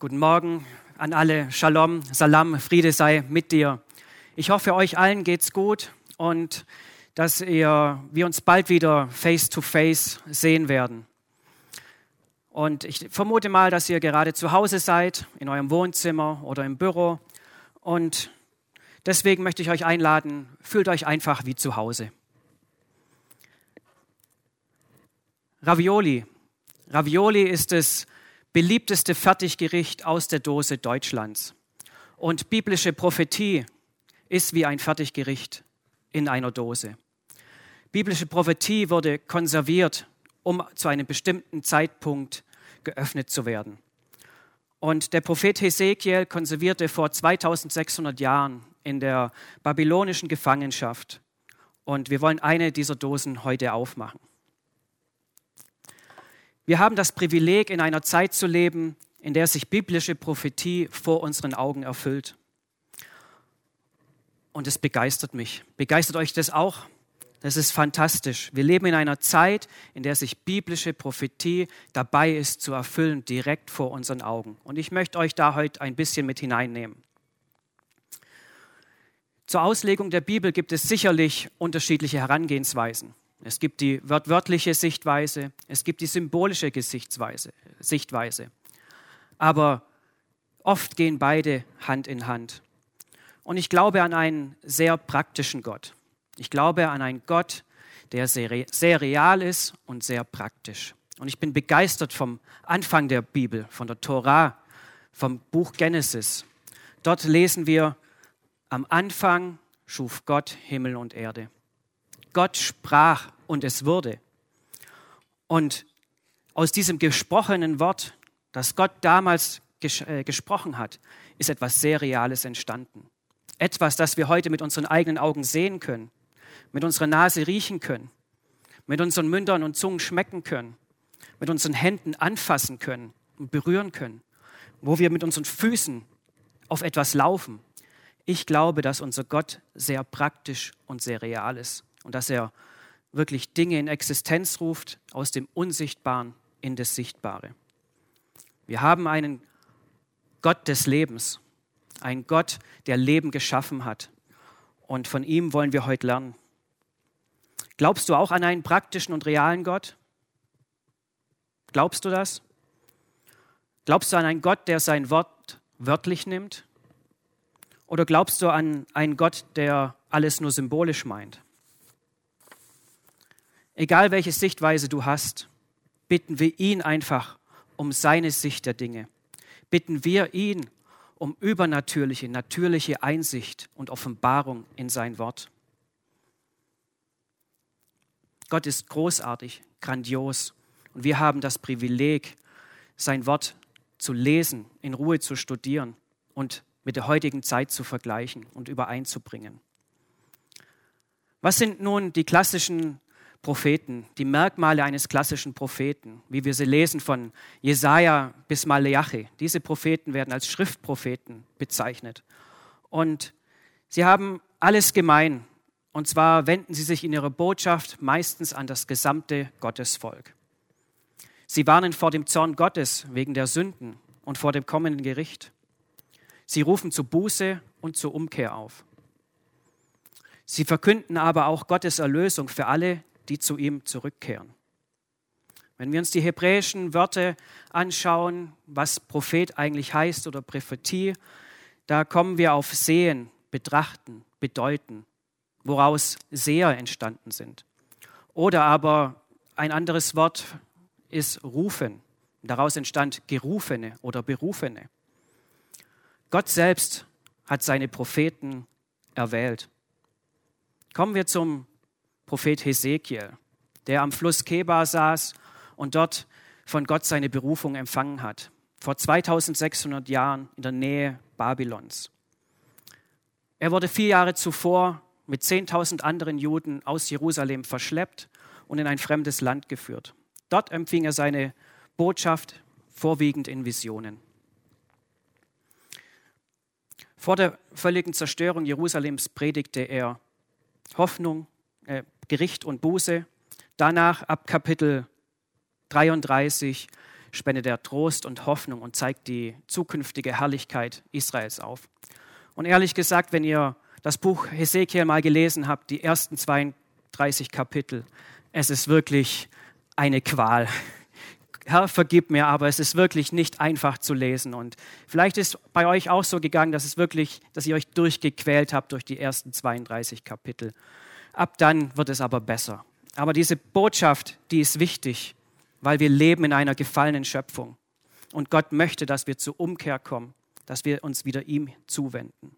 Guten Morgen an alle. Shalom, Salam, Friede sei mit dir. Ich hoffe, euch allen geht's gut und dass ihr, wir uns bald wieder face to face sehen werden. Und ich vermute mal, dass ihr gerade zu Hause seid, in eurem Wohnzimmer oder im Büro. Und deswegen möchte ich euch einladen, fühlt euch einfach wie zu Hause. Ravioli. Ravioli ist es beliebteste Fertiggericht aus der Dose Deutschlands. Und biblische Prophetie ist wie ein Fertiggericht in einer Dose. Biblische Prophetie wurde konserviert, um zu einem bestimmten Zeitpunkt geöffnet zu werden. Und der Prophet Hesekiel konservierte vor 2600 Jahren in der babylonischen Gefangenschaft. Und wir wollen eine dieser Dosen heute aufmachen. Wir haben das Privileg, in einer Zeit zu leben, in der sich biblische Prophetie vor unseren Augen erfüllt. Und es begeistert mich. Begeistert euch das auch? Das ist fantastisch. Wir leben in einer Zeit, in der sich biblische Prophetie dabei ist zu erfüllen, direkt vor unseren Augen. Und ich möchte euch da heute ein bisschen mit hineinnehmen. Zur Auslegung der Bibel gibt es sicherlich unterschiedliche Herangehensweisen. Es gibt die wörtliche Sichtweise, es gibt die symbolische Gesichtsweise, Sichtweise. Aber oft gehen beide Hand in Hand. Und ich glaube an einen sehr praktischen Gott. Ich glaube an einen Gott, der sehr, sehr real ist und sehr praktisch. Und ich bin begeistert vom Anfang der Bibel, von der Tora, vom Buch Genesis. Dort lesen wir, am Anfang schuf Gott Himmel und Erde. Gott sprach und es wurde. Und aus diesem gesprochenen Wort, das Gott damals ges äh, gesprochen hat, ist etwas sehr Reales entstanden. Etwas, das wir heute mit unseren eigenen Augen sehen können, mit unserer Nase riechen können, mit unseren Mündern und Zungen schmecken können, mit unseren Händen anfassen können und berühren können, wo wir mit unseren Füßen auf etwas laufen. Ich glaube, dass unser Gott sehr praktisch und sehr real ist und dass er wirklich Dinge in Existenz ruft, aus dem Unsichtbaren in das Sichtbare. Wir haben einen Gott des Lebens, einen Gott, der Leben geschaffen hat. Und von ihm wollen wir heute lernen. Glaubst du auch an einen praktischen und realen Gott? Glaubst du das? Glaubst du an einen Gott, der sein Wort wörtlich nimmt? Oder glaubst du an einen Gott, der alles nur symbolisch meint? Egal welche Sichtweise du hast, bitten wir ihn einfach um seine Sicht der Dinge. Bitten wir ihn um übernatürliche, natürliche Einsicht und Offenbarung in sein Wort. Gott ist großartig, grandios und wir haben das Privileg, sein Wort zu lesen, in Ruhe zu studieren und mit der heutigen Zeit zu vergleichen und übereinzubringen. Was sind nun die klassischen Propheten, die Merkmale eines klassischen Propheten, wie wir sie lesen von Jesaja bis Maleachi. Diese Propheten werden als Schriftpropheten bezeichnet. Und sie haben alles gemein. Und zwar wenden sie sich in ihrer Botschaft meistens an das gesamte Gottesvolk. Sie warnen vor dem Zorn Gottes wegen der Sünden und vor dem kommenden Gericht. Sie rufen zu Buße und zur Umkehr auf. Sie verkünden aber auch Gottes Erlösung für alle, die zu ihm zurückkehren. Wenn wir uns die hebräischen Wörter anschauen, was Prophet eigentlich heißt oder Prophetie, da kommen wir auf Sehen, Betrachten, Bedeuten, woraus Seher entstanden sind. Oder aber ein anderes Wort ist Rufen. Daraus entstand Gerufene oder Berufene. Gott selbst hat seine Propheten erwählt. Kommen wir zum Prophet Hesekiel, der am Fluss Keba saß und dort von Gott seine Berufung empfangen hat, vor 2600 Jahren in der Nähe Babylons. Er wurde vier Jahre zuvor mit 10.000 anderen Juden aus Jerusalem verschleppt und in ein fremdes Land geführt. Dort empfing er seine Botschaft vorwiegend in Visionen. Vor der völligen Zerstörung Jerusalems predigte er Hoffnung, äh, Gericht und Buße. Danach ab Kapitel 33 spendet er Trost und Hoffnung und zeigt die zukünftige Herrlichkeit Israels auf. Und ehrlich gesagt, wenn ihr das Buch Hesekiel mal gelesen habt, die ersten 32 Kapitel, es ist wirklich eine Qual. Herr, vergib mir, aber es ist wirklich nicht einfach zu lesen. Und vielleicht ist bei euch auch so gegangen, dass es wirklich, dass ihr euch durchgequält habt durch die ersten 32 Kapitel. Ab dann wird es aber besser. Aber diese Botschaft, die ist wichtig, weil wir leben in einer gefallenen Schöpfung. Und Gott möchte, dass wir zur Umkehr kommen, dass wir uns wieder ihm zuwenden.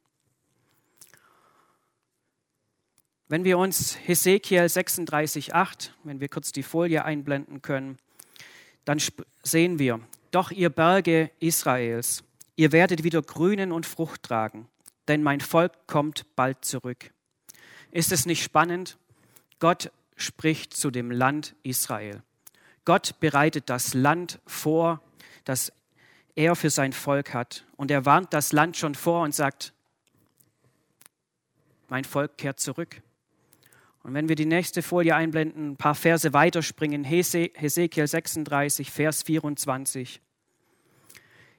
Wenn wir uns Hesekiel 36,8, wenn wir kurz die Folie einblenden können, dann sehen wir, doch ihr Berge Israels, ihr werdet wieder grünen und Frucht tragen, denn mein Volk kommt bald zurück. Ist es nicht spannend? Gott spricht zu dem Land Israel. Gott bereitet das Land vor, das er für sein Volk hat. Und er warnt das Land schon vor und sagt, mein Volk kehrt zurück. Und wenn wir die nächste Folie einblenden, ein paar Verse weiterspringen, Hesekiel 36, Vers 24.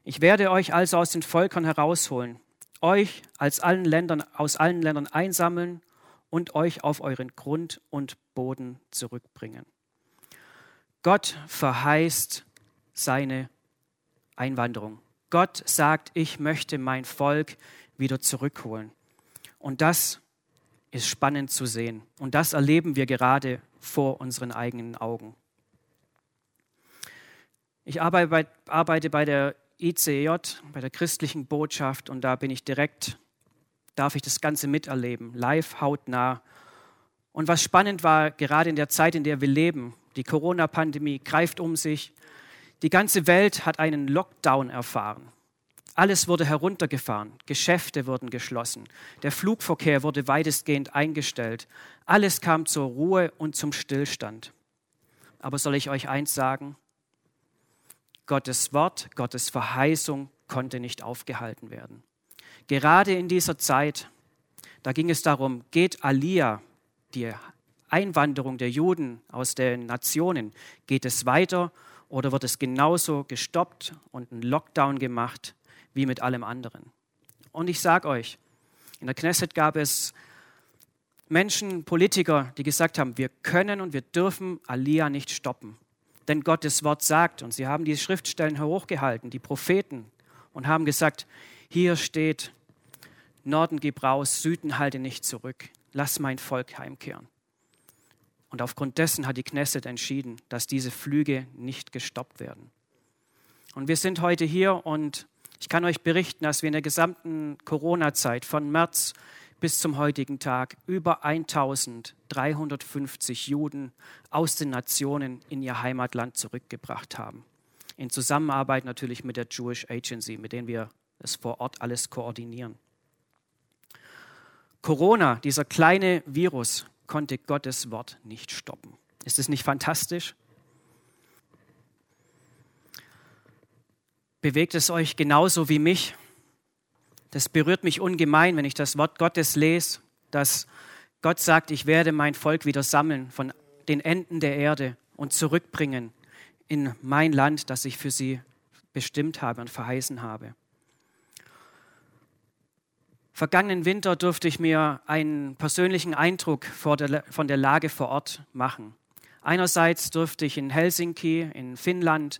Ich werde euch also aus den Völkern herausholen, euch als allen Ländern, aus allen Ländern einsammeln und euch auf euren Grund und Boden zurückbringen. Gott verheißt seine Einwanderung. Gott sagt, ich möchte mein Volk wieder zurückholen. Und das ist spannend zu sehen. Und das erleben wir gerade vor unseren eigenen Augen. Ich arbeite bei, arbeite bei der ICJ, bei der christlichen Botschaft, und da bin ich direkt, darf ich das Ganze miterleben, live, hautnah. Und was spannend war, gerade in der Zeit, in der wir leben, die Corona-Pandemie greift um sich, die ganze Welt hat einen Lockdown erfahren. Alles wurde heruntergefahren, Geschäfte wurden geschlossen, der Flugverkehr wurde weitestgehend eingestellt, alles kam zur Ruhe und zum Stillstand. Aber soll ich euch eins sagen? Gottes Wort, Gottes Verheißung konnte nicht aufgehalten werden. Gerade in dieser Zeit, da ging es darum, geht Alia, die Einwanderung der Juden aus den Nationen, geht es weiter oder wird es genauso gestoppt und ein Lockdown gemacht wie mit allem anderen. Und ich sage euch, in der Knesset gab es Menschen, Politiker, die gesagt haben, wir können und wir dürfen Alia nicht stoppen. Denn Gottes Wort sagt, und sie haben die Schriftstellen hochgehalten, die Propheten, und haben gesagt, hier steht, Norden gib raus, Süden halte nicht zurück, lass mein Volk heimkehren. Und aufgrund dessen hat die Knesset entschieden, dass diese Flüge nicht gestoppt werden. Und wir sind heute hier und ich kann euch berichten, dass wir in der gesamten Corona-Zeit von März bis zum heutigen Tag über 1350 Juden aus den Nationen in ihr Heimatland zurückgebracht haben. In Zusammenarbeit natürlich mit der Jewish Agency, mit denen wir es vor Ort alles koordinieren. Corona, dieser kleine Virus, konnte Gottes Wort nicht stoppen. Ist es nicht fantastisch? Bewegt es euch genauso wie mich? Das berührt mich ungemein, wenn ich das Wort Gottes lese, dass Gott sagt, ich werde mein Volk wieder sammeln von den Enden der Erde und zurückbringen in mein Land, das ich für sie bestimmt habe und verheißen habe. Vergangenen Winter durfte ich mir einen persönlichen Eindruck der, von der Lage vor Ort machen. Einerseits durfte ich in Helsinki, in Finnland,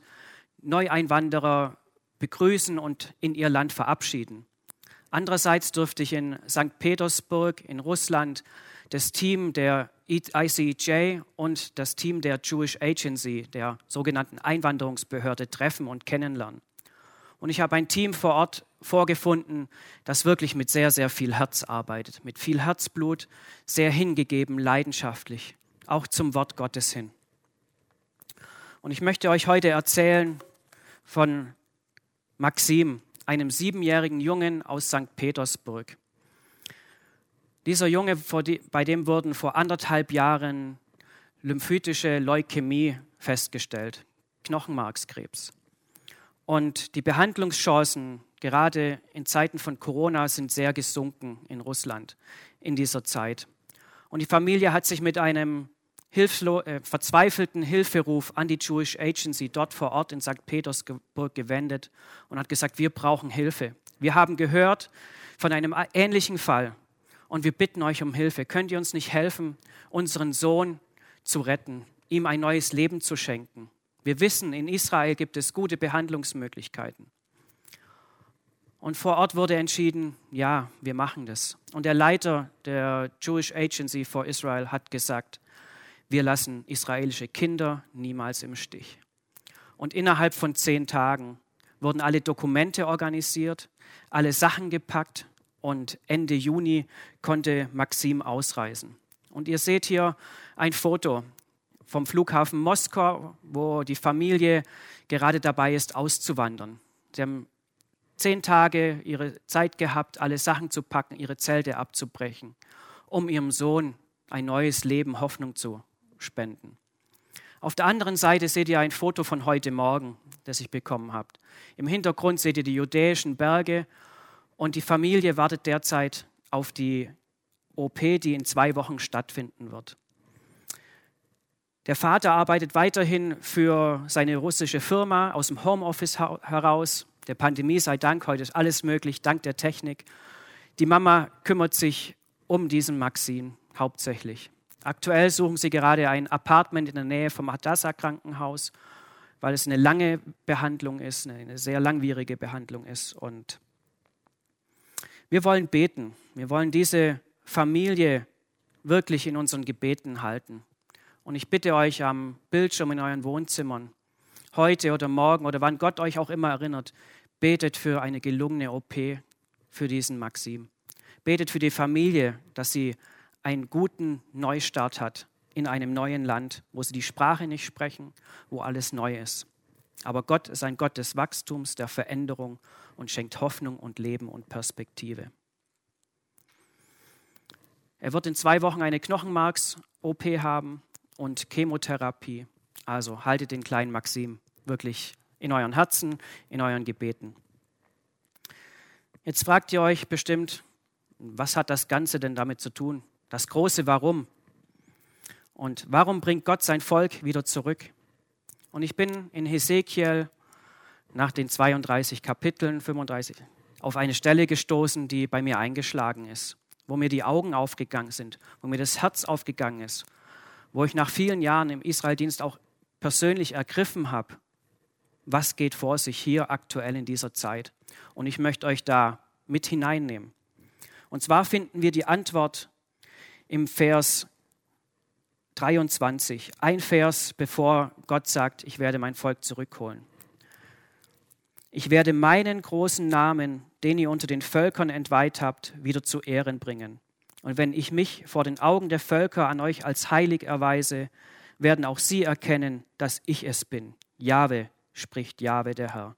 Neueinwanderer begrüßen und in ihr Land verabschieden. Andererseits durfte ich in St. Petersburg in Russland das Team der ICJ und das Team der Jewish Agency, der sogenannten Einwanderungsbehörde, treffen und kennenlernen. Und ich habe ein Team vor Ort vorgefunden, das wirklich mit sehr, sehr viel Herz arbeitet, mit viel Herzblut, sehr hingegeben, leidenschaftlich, auch zum Wort Gottes hin. Und ich möchte euch heute erzählen von Maxim, einem siebenjährigen Jungen aus St. Petersburg. Dieser Junge, bei dem wurden vor anderthalb Jahren lymphytische Leukämie festgestellt, Knochenmarkskrebs. Und die Behandlungschancen, gerade in Zeiten von Corona, sind sehr gesunken in Russland in dieser Zeit. Und die Familie hat sich mit einem hilflo äh, verzweifelten Hilferuf an die Jewish Agency dort vor Ort in St. Petersburg gewendet und hat gesagt, wir brauchen Hilfe. Wir haben gehört von einem ähnlichen Fall und wir bitten euch um Hilfe. Könnt ihr uns nicht helfen, unseren Sohn zu retten, ihm ein neues Leben zu schenken? Wir wissen, in Israel gibt es gute Behandlungsmöglichkeiten. Und vor Ort wurde entschieden, ja, wir machen das. Und der Leiter der Jewish Agency for Israel hat gesagt, wir lassen israelische Kinder niemals im Stich. Und innerhalb von zehn Tagen wurden alle Dokumente organisiert, alle Sachen gepackt und Ende Juni konnte Maxim ausreisen. Und ihr seht hier ein Foto vom Flughafen Moskau, wo die Familie gerade dabei ist, auszuwandern. Sie haben zehn Tage ihre Zeit gehabt, alle Sachen zu packen, ihre Zelte abzubrechen, um ihrem Sohn ein neues Leben, Hoffnung zu spenden. Auf der anderen Seite seht ihr ein Foto von heute Morgen, das ich bekommen habe. Im Hintergrund seht ihr die judäischen Berge und die Familie wartet derzeit auf die OP, die in zwei Wochen stattfinden wird. Der Vater arbeitet weiterhin für seine russische Firma aus dem Homeoffice heraus. Der Pandemie sei Dank, heute ist alles möglich, dank der Technik. Die Mama kümmert sich um diesen Maxim hauptsächlich. Aktuell suchen sie gerade ein Apartment in der Nähe vom Hadassah Krankenhaus, weil es eine lange Behandlung ist, eine sehr langwierige Behandlung ist. Und wir wollen beten. Wir wollen diese Familie wirklich in unseren Gebeten halten. Und ich bitte euch am Bildschirm in euren Wohnzimmern, heute oder morgen oder wann Gott euch auch immer erinnert, betet für eine gelungene OP für diesen Maxim. Betet für die Familie, dass sie einen guten Neustart hat in einem neuen Land, wo sie die Sprache nicht sprechen, wo alles neu ist. Aber Gott ist ein Gott des Wachstums, der Veränderung und schenkt Hoffnung und Leben und Perspektive. Er wird in zwei Wochen eine Knochenmarks-OP haben und Chemotherapie. Also haltet den kleinen Maxim wirklich in euren Herzen, in euren Gebeten. Jetzt fragt ihr euch bestimmt, was hat das Ganze denn damit zu tun? das große Warum. Und warum bringt Gott sein Volk wieder zurück? Und ich bin in Hesekiel nach den 32 Kapiteln, 35, auf eine Stelle gestoßen, die bei mir eingeschlagen ist, wo mir die Augen aufgegangen sind, wo mir das Herz aufgegangen ist, wo ich nach vielen Jahren im Israeldienst auch persönlich ergriffen habe, was geht vor sich hier aktuell in dieser Zeit. Und ich möchte euch da mit hineinnehmen. Und zwar finden wir die Antwort im Vers 23, ein Vers, bevor Gott sagt, ich werde mein Volk zurückholen. Ich werde meinen großen Namen, den ihr unter den Völkern entweiht habt, wieder zu Ehren bringen. Und wenn ich mich vor den Augen der Völker an euch als heilig erweise, werden auch sie erkennen, dass ich es bin. Jahwe, spricht Jahwe der Herr.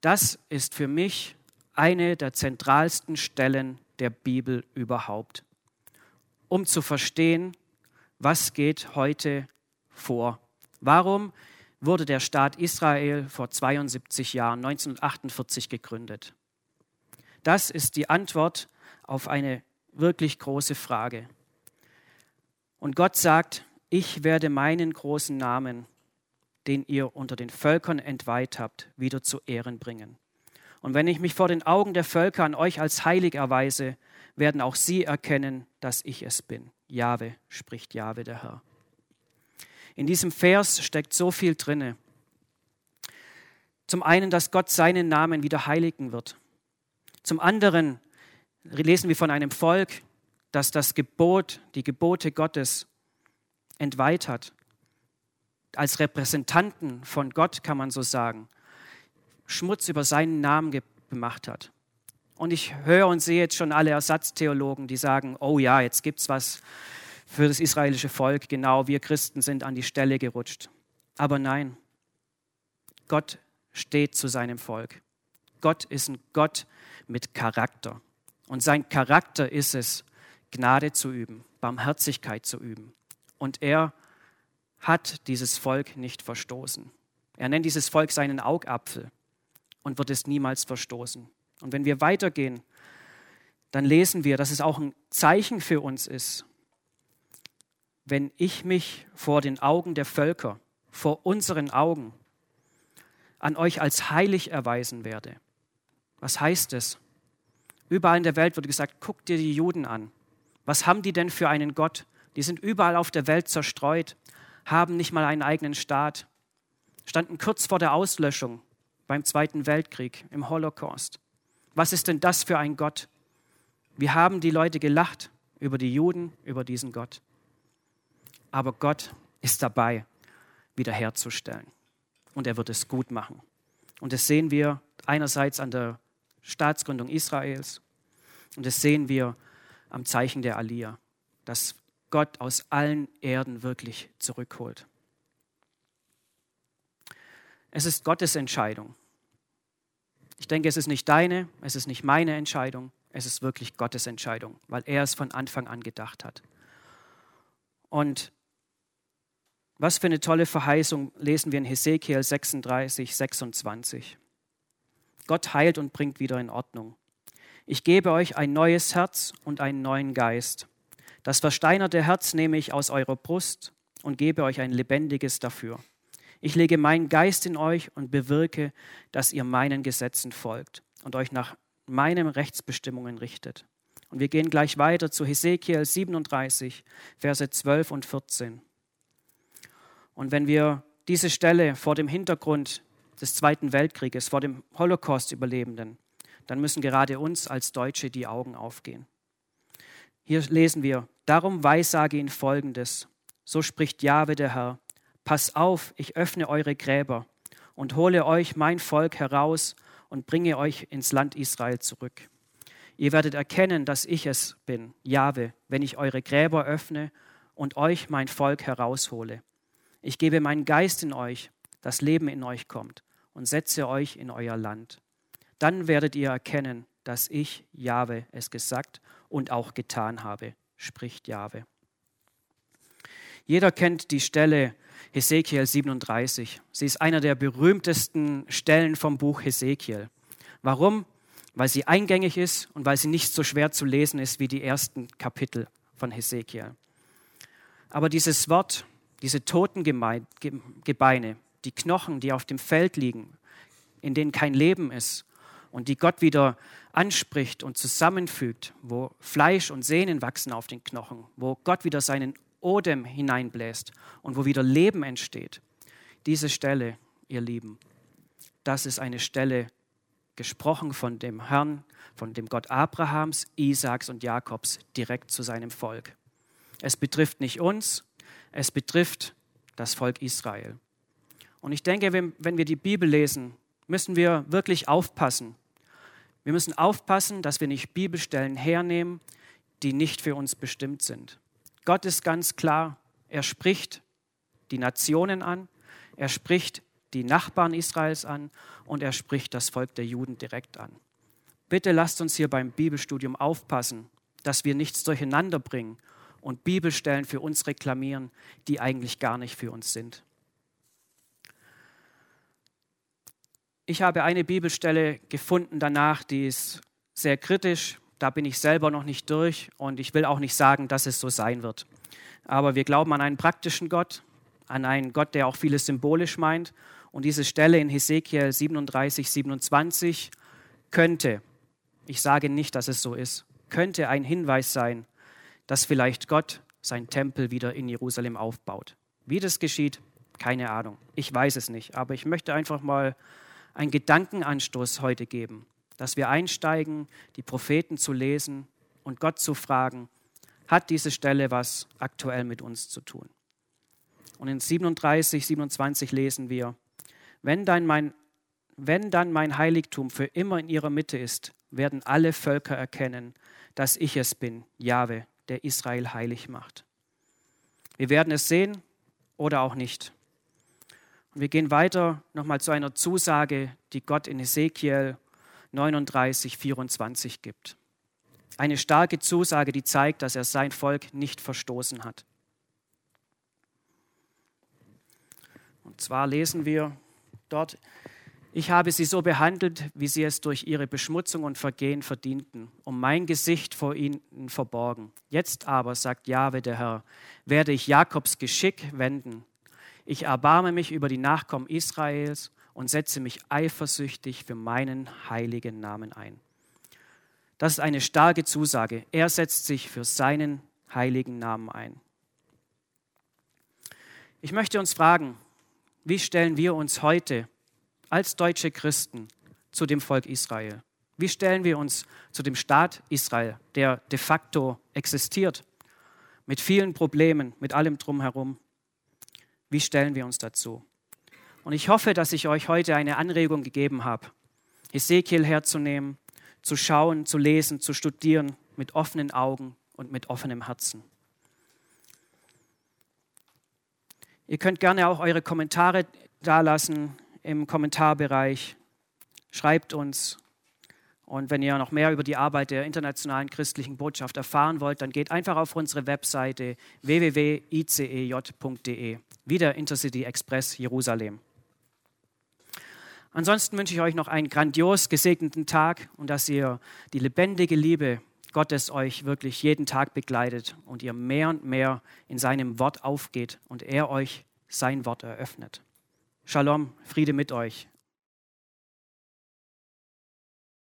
Das ist für mich eine der zentralsten Stellen der Bibel überhaupt um zu verstehen, was geht heute vor. Warum wurde der Staat Israel vor 72 Jahren, 1948, gegründet? Das ist die Antwort auf eine wirklich große Frage. Und Gott sagt, ich werde meinen großen Namen, den ihr unter den Völkern entweiht habt, wieder zu Ehren bringen. Und wenn ich mich vor den Augen der Völker an euch als heilig erweise, werden auch sie erkennen, dass ich es bin. Jahwe, spricht Jahwe der Herr. In diesem Vers steckt so viel drinne. Zum einen, dass Gott seinen Namen wieder heiligen wird. Zum anderen lesen wir von einem Volk, das das Gebot, die Gebote Gottes entweiht hat. Als Repräsentanten von Gott kann man so sagen, Schmutz über seinen Namen gemacht hat. Und ich höre und sehe jetzt schon alle Ersatztheologen, die sagen, oh ja, jetzt gibt es was für das israelische Volk, genau, wir Christen sind an die Stelle gerutscht. Aber nein, Gott steht zu seinem Volk. Gott ist ein Gott mit Charakter. Und sein Charakter ist es, Gnade zu üben, Barmherzigkeit zu üben. Und er hat dieses Volk nicht verstoßen. Er nennt dieses Volk seinen Augapfel und wird es niemals verstoßen. Und wenn wir weitergehen, dann lesen wir, dass es auch ein Zeichen für uns ist, wenn ich mich vor den Augen der Völker, vor unseren Augen, an euch als heilig erweisen werde. Was heißt es? Überall in der Welt wird gesagt, guck dir die Juden an. Was haben die denn für einen Gott? Die sind überall auf der Welt zerstreut, haben nicht mal einen eigenen Staat, standen kurz vor der Auslöschung beim Zweiten Weltkrieg, im Holocaust. Was ist denn das für ein Gott? Wir haben die Leute gelacht über die Juden, über diesen Gott. Aber Gott ist dabei, wiederherzustellen. Und er wird es gut machen. Und das sehen wir einerseits an der Staatsgründung Israels und das sehen wir am Zeichen der Aliyah, dass Gott aus allen Erden wirklich zurückholt. Es ist Gottes Entscheidung. Ich denke, es ist nicht deine, es ist nicht meine Entscheidung, es ist wirklich Gottes Entscheidung, weil er es von Anfang an gedacht hat. Und was für eine tolle Verheißung lesen wir in Hesekiel 36, 26. Gott heilt und bringt wieder in Ordnung. Ich gebe euch ein neues Herz und einen neuen Geist. Das versteinerte Herz nehme ich aus eurer Brust und gebe euch ein lebendiges dafür. Ich lege meinen Geist in euch und bewirke, dass ihr meinen Gesetzen folgt und euch nach meinen Rechtsbestimmungen richtet. Und wir gehen gleich weiter zu Hesekiel 37, Verse 12 und 14. Und wenn wir diese Stelle vor dem Hintergrund des Zweiten Weltkrieges, vor dem Holocaust-Überlebenden, dann müssen gerade uns als Deutsche die Augen aufgehen. Hier lesen wir, darum weissage ihn Folgendes. So spricht Jahwe der Herr. Pass auf, ich öffne eure Gräber und hole euch mein Volk heraus und bringe euch ins Land Israel zurück. Ihr werdet erkennen, dass ich es bin, Jahwe, wenn ich eure Gräber öffne und euch mein Volk heraushole. Ich gebe meinen Geist in euch, das Leben in euch kommt und setze euch in euer Land. Dann werdet ihr erkennen, dass ich, Jahwe, es gesagt und auch getan habe, spricht Jahwe. Jeder kennt die Stelle Hesekiel 37. Sie ist einer der berühmtesten Stellen vom Buch Hesekiel. Warum? Weil sie eingängig ist und weil sie nicht so schwer zu lesen ist wie die ersten Kapitel von Hesekiel. Aber dieses Wort, diese toten Gebeine, die Knochen, die auf dem Feld liegen, in denen kein Leben ist und die Gott wieder anspricht und zusammenfügt, wo Fleisch und Sehnen wachsen auf den Knochen, wo Gott wieder seinen Odem hineinbläst und wo wieder Leben entsteht. Diese Stelle, ihr Lieben, das ist eine Stelle gesprochen von dem Herrn, von dem Gott Abrahams, Isaaks und Jakobs direkt zu seinem Volk. Es betrifft nicht uns, es betrifft das Volk Israel. Und ich denke, wenn, wenn wir die Bibel lesen, müssen wir wirklich aufpassen. Wir müssen aufpassen, dass wir nicht Bibelstellen hernehmen, die nicht für uns bestimmt sind. Gott ist ganz klar, er spricht die Nationen an, er spricht die Nachbarn Israels an und er spricht das Volk der Juden direkt an. Bitte lasst uns hier beim Bibelstudium aufpassen, dass wir nichts durcheinander bringen und Bibelstellen für uns reklamieren, die eigentlich gar nicht für uns sind. Ich habe eine Bibelstelle gefunden danach, die ist sehr kritisch. Da bin ich selber noch nicht durch und ich will auch nicht sagen, dass es so sein wird. Aber wir glauben an einen praktischen Gott, an einen Gott, der auch vieles symbolisch meint. Und diese Stelle in Hesekiel 37, 27 könnte, ich sage nicht, dass es so ist, könnte ein Hinweis sein dass vielleicht Gott sein Tempel wieder in Jerusalem aufbaut. Wie das geschieht, keine Ahnung. Ich weiß es nicht. Aber ich möchte einfach mal einen Gedankenanstoß heute geben, dass wir einsteigen, die Propheten zu lesen und Gott zu fragen, hat diese Stelle was aktuell mit uns zu tun? Und in 37, 27 lesen wir, wenn dann mein, wenn dann mein Heiligtum für immer in ihrer Mitte ist, werden alle Völker erkennen, dass ich es bin, Jahwe, der Israel heilig macht. Wir werden es sehen oder auch nicht. Wir gehen weiter nochmal zu einer Zusage, die Gott in Ezekiel 39, 24 gibt. Eine starke Zusage, die zeigt, dass er sein Volk nicht verstoßen hat. Und zwar lesen wir dort, Ich habe sie so behandelt, wie sie es durch ihre Beschmutzung und Vergehen verdienten, um mein Gesicht vor ihnen verborgen. Jetzt aber, sagt Jahwe der Herr, werde ich Jakobs Geschick wenden. Ich erbarme mich über die Nachkommen Israels und setze mich eifersüchtig für meinen heiligen Namen ein. Das ist eine starke Zusage. Er setzt sich für seinen heiligen Namen ein. Ich möchte uns fragen, wie stellen wir uns heute als deutsche Christen zu dem Volk Israel? Wie stellen wir uns zu dem Staat Israel, der de facto existiert, mit vielen Problemen, mit allem drumherum? Wie stellen wir uns dazu? Und ich hoffe, dass ich euch heute eine Anregung gegeben habe, Ezekiel herzunehmen, zu schauen, zu lesen, zu studieren mit offenen Augen und mit offenem Herzen. Ihr könnt gerne auch eure Kommentare dalassen im Kommentarbereich. Schreibt uns. Und wenn ihr noch mehr über die Arbeit der internationalen christlichen Botschaft erfahren wollt, dann geht einfach auf unsere Webseite www.icej.de. Wieder Intercity Express Jerusalem. Ansonsten wünsche ich euch noch einen grandios gesegneten Tag und dass ihr die lebendige Liebe Gottes euch wirklich jeden Tag begleitet und ihr mehr und mehr in seinem Wort aufgeht und er euch sein Wort eröffnet. Shalom, Friede mit euch.